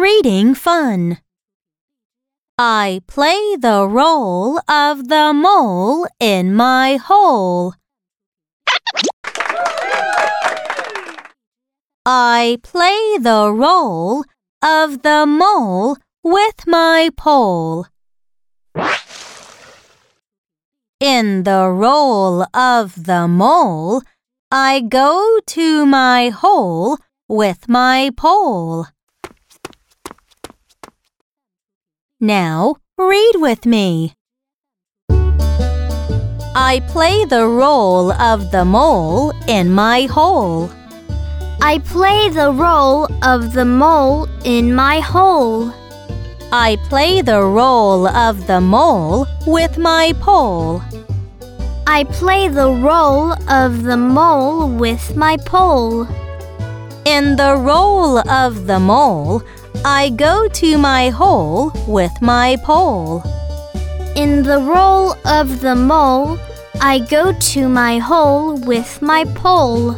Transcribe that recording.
reading fun. I play the role of the mole in my hole. I play the role of the mole with my pole. In the role of the mole, I go to my hole with my pole. Now read with me. I play the role of the mole in my hole. I play the role of the mole in my hole. I play the role of the mole with my pole. I play the role of the mole with my pole. In the role of the mole, I go to my hole with my pole. In the role of the mole, I go to my hole with my pole.